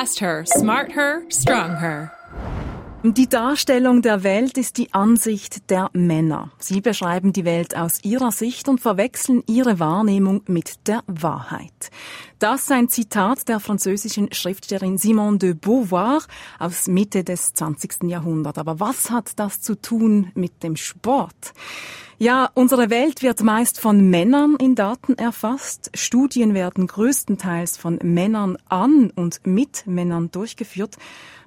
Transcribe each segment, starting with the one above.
Fast her, smart her, strong her. Die Darstellung der Welt ist die Ansicht der Männer. Sie beschreiben die Welt aus ihrer Sicht und verwechseln ihre Wahrnehmung mit der Wahrheit. Das ist ein Zitat der französischen Schriftstellerin Simone de Beauvoir aus Mitte des 20. Jahrhunderts. Aber was hat das zu tun mit dem Sport? Ja, unsere Welt wird meist von Männern in Daten erfasst. Studien werden größtenteils von Männern an und mit Männern durchgeführt.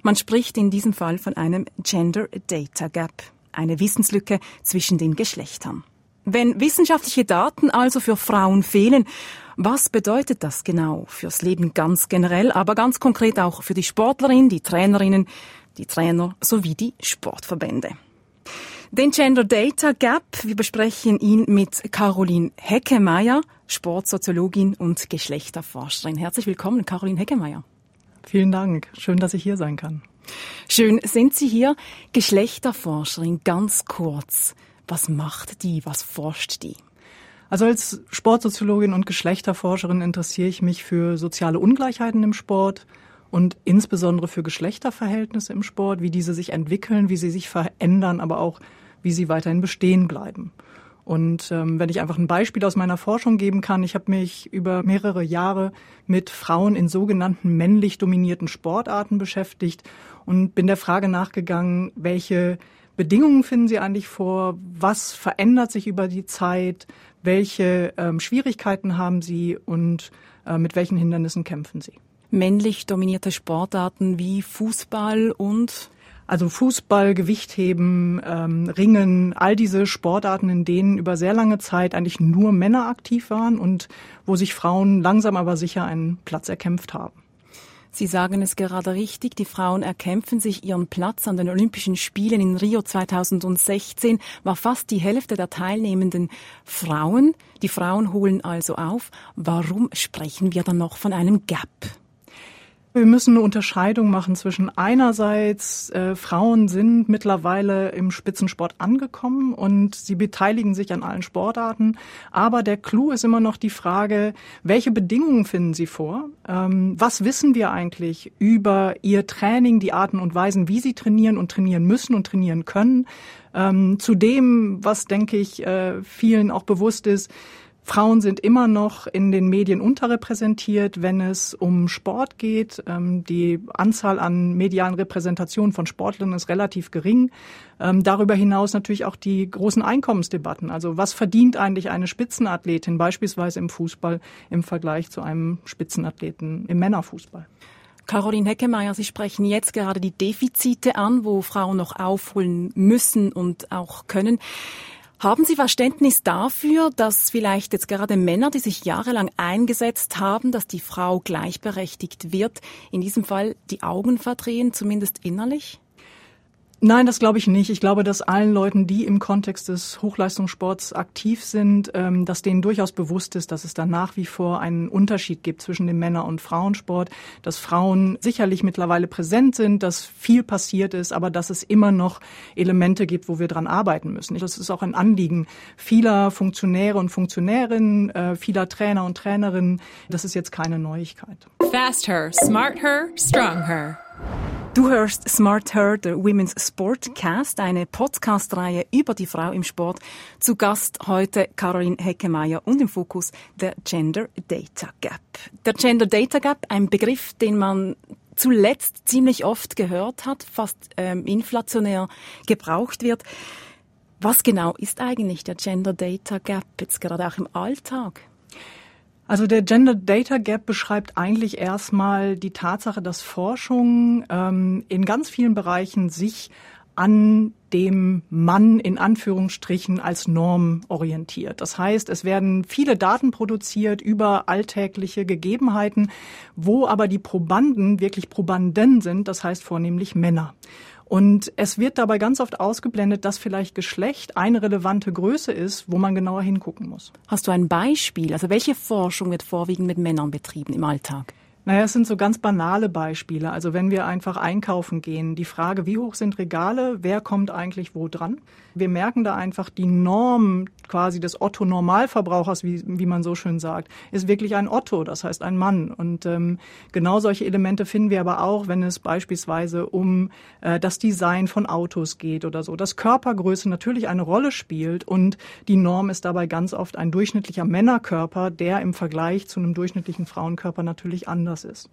Man spricht in diesem Fall von einem Gender Data Gap, eine Wissenslücke zwischen den Geschlechtern. Wenn wissenschaftliche Daten also für Frauen fehlen, was bedeutet das genau fürs Leben ganz generell, aber ganz konkret auch für die Sportlerin, die Trainerinnen, die Trainer sowie die Sportverbände? Den Gender Data Gap, wir besprechen ihn mit Caroline Heckemeyer, Sportsoziologin und Geschlechterforscherin. Herzlich willkommen, Caroline Heckemeyer. Vielen Dank. Schön, dass ich hier sein kann. Schön. Sind Sie hier Geschlechterforscherin? Ganz kurz. Was macht die? Was forscht die? Also als Sportsoziologin und Geschlechterforscherin interessiere ich mich für soziale Ungleichheiten im Sport und insbesondere für Geschlechterverhältnisse im Sport, wie diese sich entwickeln, wie sie sich verändern, aber auch wie sie weiterhin bestehen bleiben. Und ähm, wenn ich einfach ein Beispiel aus meiner Forschung geben kann, ich habe mich über mehrere Jahre mit Frauen in sogenannten männlich dominierten Sportarten beschäftigt und bin der Frage nachgegangen, welche Bedingungen finden Sie eigentlich vor? Was verändert sich über die Zeit? Welche ähm, Schwierigkeiten haben Sie und äh, mit welchen Hindernissen kämpfen Sie? Männlich dominierte Sportarten wie Fußball und also Fußball, Gewichtheben, ähm, Ringen, all diese Sportarten, in denen über sehr lange Zeit eigentlich nur Männer aktiv waren und wo sich Frauen langsam aber sicher einen Platz erkämpft haben. Sie sagen es gerade richtig, die Frauen erkämpfen sich ihren Platz an den Olympischen Spielen in Rio 2016, war fast die Hälfte der Teilnehmenden Frauen. Die Frauen holen also auf. Warum sprechen wir dann noch von einem Gap? Wir müssen eine Unterscheidung machen zwischen einerseits, äh, Frauen sind mittlerweile im Spitzensport angekommen und sie beteiligen sich an allen Sportarten. Aber der Clou ist immer noch die Frage, welche Bedingungen finden sie vor? Ähm, was wissen wir eigentlich über ihr Training, die Arten und Weisen, wie sie trainieren und trainieren müssen und trainieren können? Ähm, zu dem, was, denke ich, äh, vielen auch bewusst ist, Frauen sind immer noch in den Medien unterrepräsentiert, wenn es um Sport geht. Ähm, die Anzahl an medialen Repräsentationen von Sportlern ist relativ gering. Ähm, darüber hinaus natürlich auch die großen Einkommensdebatten. Also was verdient eigentlich eine Spitzenathletin beispielsweise im Fußball im Vergleich zu einem Spitzenathleten im Männerfußball? Caroline Heckemeyer, Sie sprechen jetzt gerade die Defizite an, wo Frauen noch aufholen müssen und auch können. Haben Sie Verständnis dafür, dass vielleicht jetzt gerade Männer, die sich jahrelang eingesetzt haben, dass die Frau gleichberechtigt wird, in diesem Fall die Augen verdrehen, zumindest innerlich? Nein, das glaube ich nicht. Ich glaube, dass allen Leuten, die im Kontext des Hochleistungssports aktiv sind, ähm, dass denen durchaus bewusst ist, dass es da nach wie vor einen Unterschied gibt zwischen dem Männer- und Frauensport, dass Frauen sicherlich mittlerweile präsent sind, dass viel passiert ist, aber dass es immer noch Elemente gibt, wo wir dran arbeiten müssen. Das ist auch ein Anliegen vieler Funktionäre und Funktionärinnen, äh, vieler Trainer und Trainerinnen. Das ist jetzt keine Neuigkeit. Fast her, smart her, strong her. Du hörst Smart Her, der Women's Sportcast, eine Podcast-Reihe über die Frau im Sport. Zu Gast heute Caroline Heckemeyer und im Fokus der Gender Data Gap. Der Gender Data Gap, ein Begriff, den man zuletzt ziemlich oft gehört hat, fast ähm, inflationär gebraucht wird. Was genau ist eigentlich der Gender Data Gap jetzt gerade auch im Alltag? Also der Gender Data Gap beschreibt eigentlich erstmal die Tatsache, dass Forschung ähm, in ganz vielen Bereichen sich an dem Mann in Anführungsstrichen als Norm orientiert. Das heißt, es werden viele Daten produziert über alltägliche Gegebenheiten, wo aber die Probanden wirklich Probanden sind, das heißt vornehmlich Männer. Und es wird dabei ganz oft ausgeblendet, dass vielleicht Geschlecht eine relevante Größe ist, wo man genauer hingucken muss. Hast du ein Beispiel? Also welche Forschung wird vorwiegend mit Männern betrieben im Alltag? Naja, es sind so ganz banale Beispiele. Also wenn wir einfach einkaufen gehen, die Frage, wie hoch sind Regale, wer kommt eigentlich wo dran? Wir merken da einfach, die Norm quasi des Otto-Normalverbrauchers, wie, wie man so schön sagt, ist wirklich ein Otto, das heißt ein Mann. Und ähm, genau solche Elemente finden wir aber auch, wenn es beispielsweise um äh, das Design von Autos geht oder so. Dass Körpergröße natürlich eine Rolle spielt und die Norm ist dabei ganz oft ein durchschnittlicher Männerkörper, der im Vergleich zu einem durchschnittlichen Frauenkörper natürlich anders ist.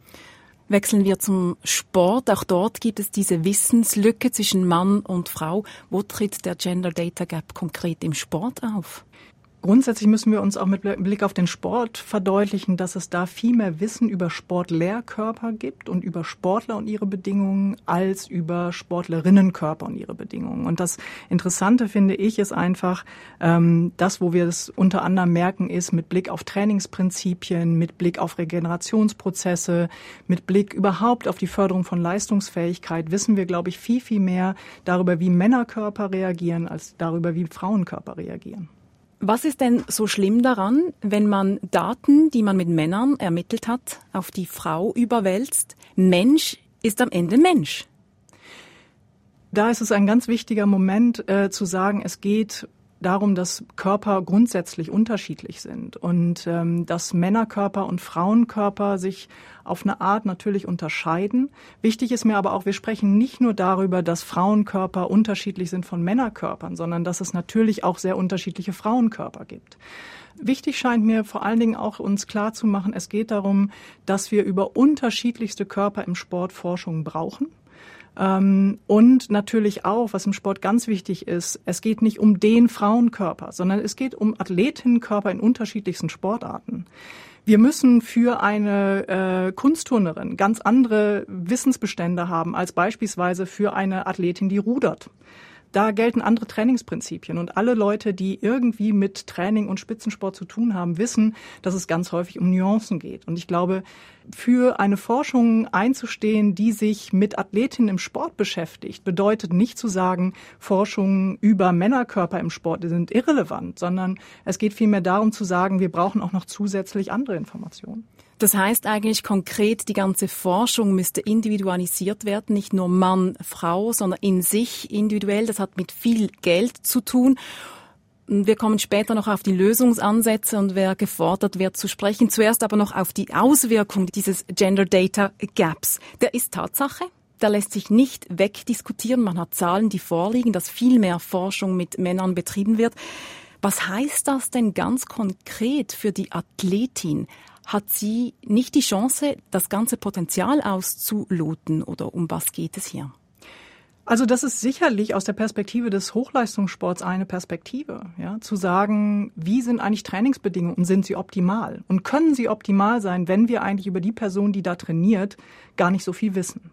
Wechseln wir zum Sport. Auch dort gibt es diese Wissenslücke zwischen Mann und Frau. Wo tritt der Gender Data Gap konkret im Sport auf? Grundsätzlich müssen wir uns auch mit Blick auf den Sport verdeutlichen, dass es da viel mehr Wissen über Sportlehrkörper gibt und über Sportler und ihre Bedingungen als über Sportlerinnenkörper und ihre Bedingungen. Und das Interessante finde ich ist einfach, ähm, das, wo wir es unter anderem merken, ist mit Blick auf Trainingsprinzipien, mit Blick auf Regenerationsprozesse, mit Blick überhaupt auf die Förderung von Leistungsfähigkeit, wissen wir, glaube ich, viel, viel mehr darüber, wie Männerkörper reagieren, als darüber, wie Frauenkörper reagieren. Was ist denn so schlimm daran, wenn man Daten, die man mit Männern ermittelt hat, auf die Frau überwälzt? Mensch ist am Ende Mensch. Da ist es ein ganz wichtiger Moment äh, zu sagen, es geht darum, dass Körper grundsätzlich unterschiedlich sind und ähm, dass Männerkörper und Frauenkörper sich auf eine Art natürlich unterscheiden. Wichtig ist mir aber auch, wir sprechen nicht nur darüber, dass Frauenkörper unterschiedlich sind von Männerkörpern, sondern dass es natürlich auch sehr unterschiedliche Frauenkörper gibt. Wichtig scheint mir vor allen Dingen auch uns klar zu machen, es geht darum, dass wir über unterschiedlichste Körper im Sport Forschung brauchen. Ähm, und natürlich auch, was im Sport ganz wichtig ist, es geht nicht um den Frauenkörper, sondern es geht um Athletinnenkörper in unterschiedlichsten Sportarten. Wir müssen für eine äh, Kunstturnerin ganz andere Wissensbestände haben als beispielsweise für eine Athletin, die rudert da gelten andere Trainingsprinzipien. Und alle Leute, die irgendwie mit Training und Spitzensport zu tun haben, wissen, dass es ganz häufig um Nuancen geht. Und ich glaube, für eine Forschung einzustehen, die sich mit Athletinnen im Sport beschäftigt, bedeutet nicht zu sagen, Forschungen über Männerkörper im Sport sind irrelevant, sondern es geht vielmehr darum zu sagen, wir brauchen auch noch zusätzlich andere Informationen. Das heißt eigentlich konkret, die ganze Forschung müsste individualisiert werden, nicht nur Mann, Frau, sondern in sich individuell. Das hat mit viel Geld zu tun. Wir kommen später noch auf die Lösungsansätze und wer gefordert wird zu sprechen. Zuerst aber noch auf die Auswirkung dieses Gender Data Gaps. Der ist Tatsache. Der lässt sich nicht wegdiskutieren. Man hat Zahlen, die vorliegen, dass viel mehr Forschung mit Männern betrieben wird. Was heißt das denn ganz konkret für die Athletin? Hat sie nicht die Chance, das ganze Potenzial auszuloten oder um was geht es hier? Also das ist sicherlich aus der Perspektive des Hochleistungssports eine Perspektive, ja, zu sagen, wie sind eigentlich Trainingsbedingungen und sind sie optimal? Und können sie optimal sein, wenn wir eigentlich über die Person, die da trainiert, gar nicht so viel wissen?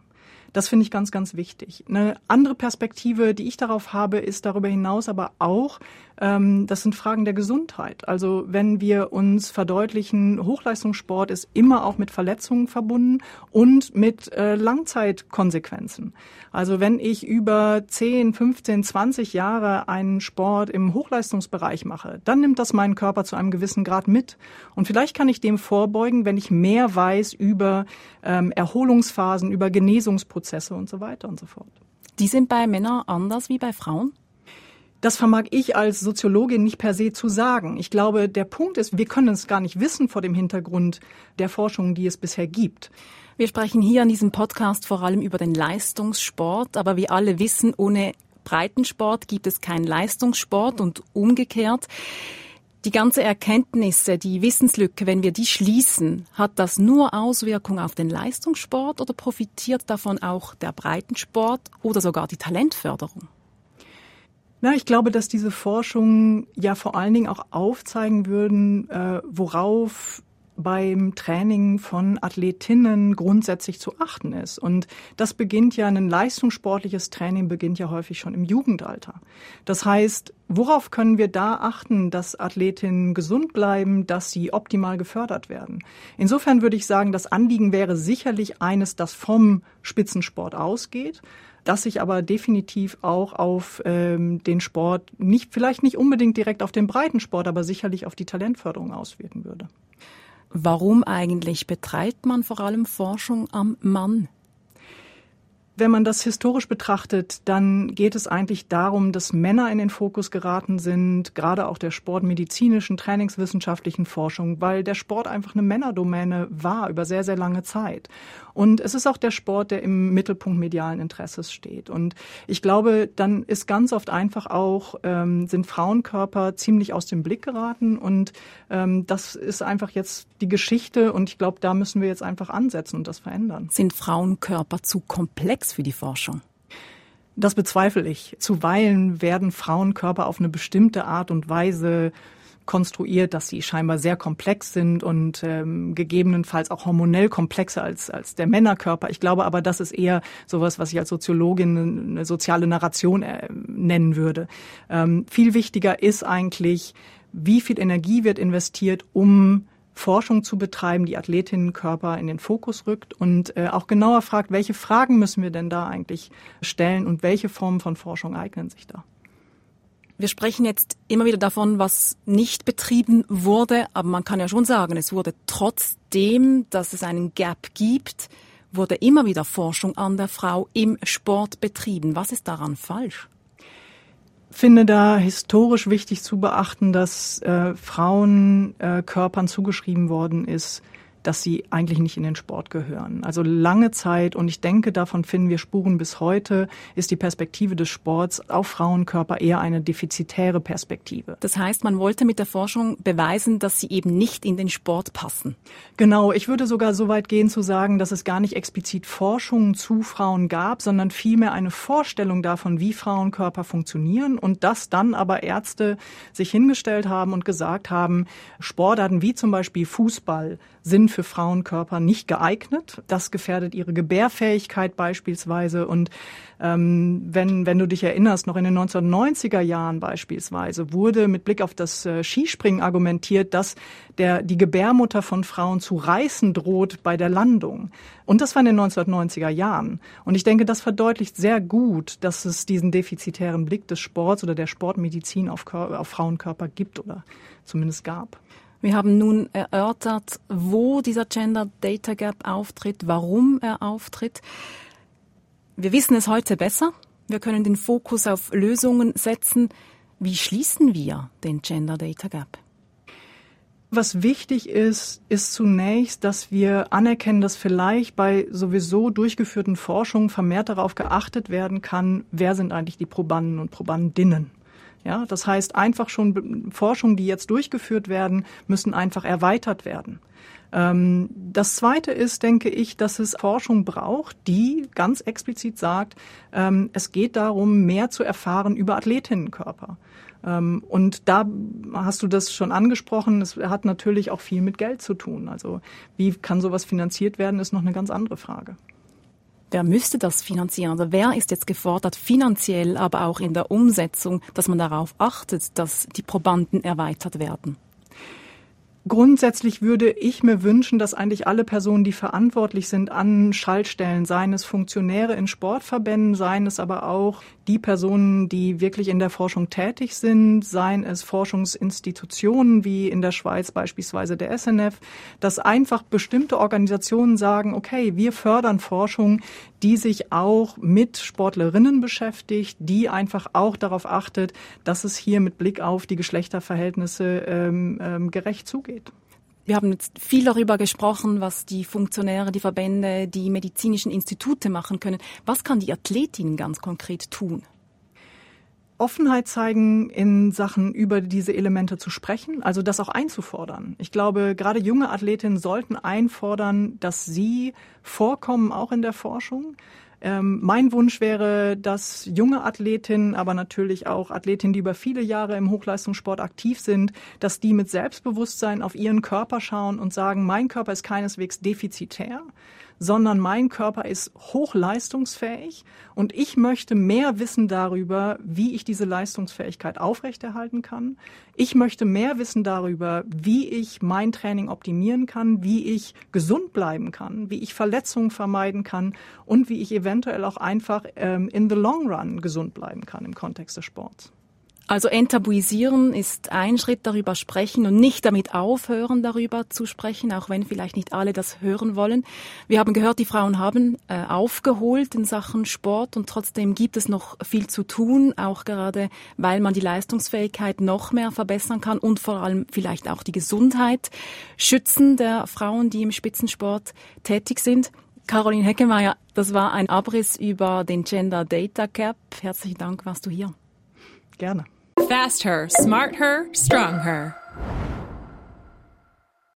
Das finde ich ganz, ganz wichtig. Eine andere Perspektive, die ich darauf habe, ist darüber hinaus aber auch, ähm, das sind Fragen der Gesundheit. Also wenn wir uns verdeutlichen, Hochleistungssport ist immer auch mit Verletzungen verbunden und mit äh, Langzeitkonsequenzen. Also wenn ich über 10, 15, 20 Jahre einen Sport im Hochleistungsbereich mache, dann nimmt das meinen Körper zu einem gewissen Grad mit. Und vielleicht kann ich dem vorbeugen, wenn ich mehr weiß über ähm, Erholungsphasen, über Genesungsprozesse und so weiter und so fort. Die sind bei Männern anders wie bei Frauen? Das vermag ich als Soziologin nicht per se zu sagen. Ich glaube, der Punkt ist, wir können es gar nicht wissen vor dem Hintergrund der Forschung, die es bisher gibt. Wir sprechen hier an diesem Podcast vor allem über den Leistungssport, aber wir alle wissen, ohne Breitensport gibt es keinen Leistungssport und umgekehrt. Die ganze Erkenntnisse, die Wissenslücke, wenn wir die schließen, hat das nur Auswirkungen auf den Leistungssport oder profitiert davon auch der Breitensport oder sogar die Talentförderung? Na, ich glaube, dass diese Forschungen ja vor allen Dingen auch aufzeigen würden, äh, worauf beim Training von Athletinnen grundsätzlich zu achten ist. Und das beginnt ja, ein leistungssportliches Training beginnt ja häufig schon im Jugendalter. Das heißt, worauf können wir da achten, dass Athletinnen gesund bleiben, dass sie optimal gefördert werden? Insofern würde ich sagen, das Anliegen wäre sicherlich eines, das vom Spitzensport ausgeht das sich aber definitiv auch auf ähm, den Sport nicht, vielleicht nicht unbedingt direkt auf den Breitensport, aber sicherlich auf die Talentförderung auswirken würde. Warum eigentlich betreibt man vor allem Forschung am Mann? Wenn man das historisch betrachtet, dann geht es eigentlich darum, dass Männer in den Fokus geraten sind, gerade auch der sportmedizinischen, trainingswissenschaftlichen Forschung, weil der Sport einfach eine Männerdomäne war über sehr, sehr lange Zeit. Und es ist auch der Sport, der im Mittelpunkt medialen Interesses steht. Und ich glaube, dann ist ganz oft einfach auch, ähm, sind Frauenkörper ziemlich aus dem Blick geraten. Und ähm, das ist einfach jetzt die Geschichte. Und ich glaube, da müssen wir jetzt einfach ansetzen und das verändern. Sind Frauenkörper zu komplex für die Forschung? Das bezweifle ich. Zuweilen werden Frauenkörper auf eine bestimmte Art und Weise konstruiert, dass sie scheinbar sehr komplex sind und ähm, gegebenenfalls auch hormonell komplexer als, als der Männerkörper. Ich glaube aber, das ist eher sowas, was ich als Soziologin eine soziale Narration äh, nennen würde. Ähm, viel wichtiger ist eigentlich, wie viel Energie wird investiert, um Forschung zu betreiben, die Athletinnenkörper in den Fokus rückt und äh, auch genauer fragt, welche Fragen müssen wir denn da eigentlich stellen und welche Formen von Forschung eignen sich da. Wir sprechen jetzt immer wieder davon, was nicht betrieben wurde, aber man kann ja schon sagen, es wurde trotzdem, dass es einen Gap gibt, wurde immer wieder Forschung an der Frau im Sport betrieben. Was ist daran falsch? Finde da historisch wichtig zu beachten, dass äh, Frauen äh, Körpern zugeschrieben worden ist, dass sie eigentlich nicht in den Sport gehören. Also lange Zeit, und ich denke, davon finden wir Spuren bis heute, ist die Perspektive des Sports auf Frauenkörper eher eine defizitäre Perspektive. Das heißt, man wollte mit der Forschung beweisen, dass sie eben nicht in den Sport passen. Genau, ich würde sogar so weit gehen zu sagen, dass es gar nicht explizit Forschungen zu Frauen gab, sondern vielmehr eine Vorstellung davon, wie Frauenkörper funktionieren und dass dann aber Ärzte sich hingestellt haben und gesagt haben, Sportarten wie zum Beispiel Fußball sind für Frauenkörper nicht geeignet. Das gefährdet ihre Gebärfähigkeit beispielsweise. Und ähm, wenn, wenn du dich erinnerst, noch in den 1990er Jahren beispielsweise wurde mit Blick auf das äh, Skispringen argumentiert, dass der, die Gebärmutter von Frauen zu reißen droht bei der Landung. Und das war in den 1990er Jahren. Und ich denke, das verdeutlicht sehr gut, dass es diesen defizitären Blick des Sports oder der Sportmedizin auf, auf Frauenkörper gibt oder zumindest gab. Wir haben nun erörtert, wo dieser Gender Data Gap auftritt, warum er auftritt. Wir wissen es heute besser. Wir können den Fokus auf Lösungen setzen. Wie schließen wir den Gender Data Gap? Was wichtig ist, ist zunächst, dass wir anerkennen, dass vielleicht bei sowieso durchgeführten Forschungen vermehrt darauf geachtet werden kann, wer sind eigentlich die Probanden und Probandinnen. Ja, das heißt, einfach schon Forschungen, die jetzt durchgeführt werden, müssen einfach erweitert werden. Ähm, das Zweite ist, denke ich, dass es Forschung braucht, die ganz explizit sagt, ähm, es geht darum, mehr zu erfahren über Athletinnenkörper. Ähm, und da hast du das schon angesprochen, es hat natürlich auch viel mit Geld zu tun. Also wie kann sowas finanziert werden, ist noch eine ganz andere Frage. Wer müsste das finanzieren? Also wer ist jetzt gefordert, finanziell, aber auch in der Umsetzung, dass man darauf achtet, dass die Probanden erweitert werden? Grundsätzlich würde ich mir wünschen, dass eigentlich alle Personen, die verantwortlich sind an Schaltstellen, seien es Funktionäre in Sportverbänden, seien es aber auch die Personen, die wirklich in der Forschung tätig sind, seien es Forschungsinstitutionen wie in der Schweiz beispielsweise der SNF, dass einfach bestimmte Organisationen sagen, okay, wir fördern Forschung, die sich auch mit Sportlerinnen beschäftigt, die einfach auch darauf achtet, dass es hier mit Blick auf die Geschlechterverhältnisse ähm, ähm, gerecht zugeht. Wir haben jetzt viel darüber gesprochen, was die Funktionäre, die Verbände, die medizinischen Institute machen können. Was kann die Athletin ganz konkret tun? Offenheit zeigen, in Sachen über diese Elemente zu sprechen, also das auch einzufordern. Ich glaube, gerade junge Athletinnen sollten einfordern, dass sie vorkommen, auch in der Forschung. Ähm, mein Wunsch wäre, dass junge Athletinnen, aber natürlich auch Athletinnen, die über viele Jahre im Hochleistungssport aktiv sind, dass die mit Selbstbewusstsein auf ihren Körper schauen und sagen, mein Körper ist keineswegs defizitär, sondern mein Körper ist hochleistungsfähig und ich möchte mehr wissen darüber, wie ich diese Leistungsfähigkeit aufrechterhalten kann. Ich möchte mehr wissen darüber, wie ich mein Training optimieren kann, wie ich gesund bleiben kann, wie ich Verletzungen vermeiden kann und wie ich eventuell auch einfach ähm, in the long run gesund bleiben kann im Kontext des Sports. Also enttabuisieren ist ein Schritt, darüber sprechen und nicht damit aufhören, darüber zu sprechen, auch wenn vielleicht nicht alle das hören wollen. Wir haben gehört, die Frauen haben äh, aufgeholt in Sachen Sport und trotzdem gibt es noch viel zu tun, auch gerade weil man die Leistungsfähigkeit noch mehr verbessern kann und vor allem vielleicht auch die Gesundheit schützen der Frauen, die im Spitzensport tätig sind. Caroline Heckemeyer, das war ein Abriss über den Gender Data Gap. Herzlichen Dank, warst du hier. Gerne. Fast her, smart her, strong her.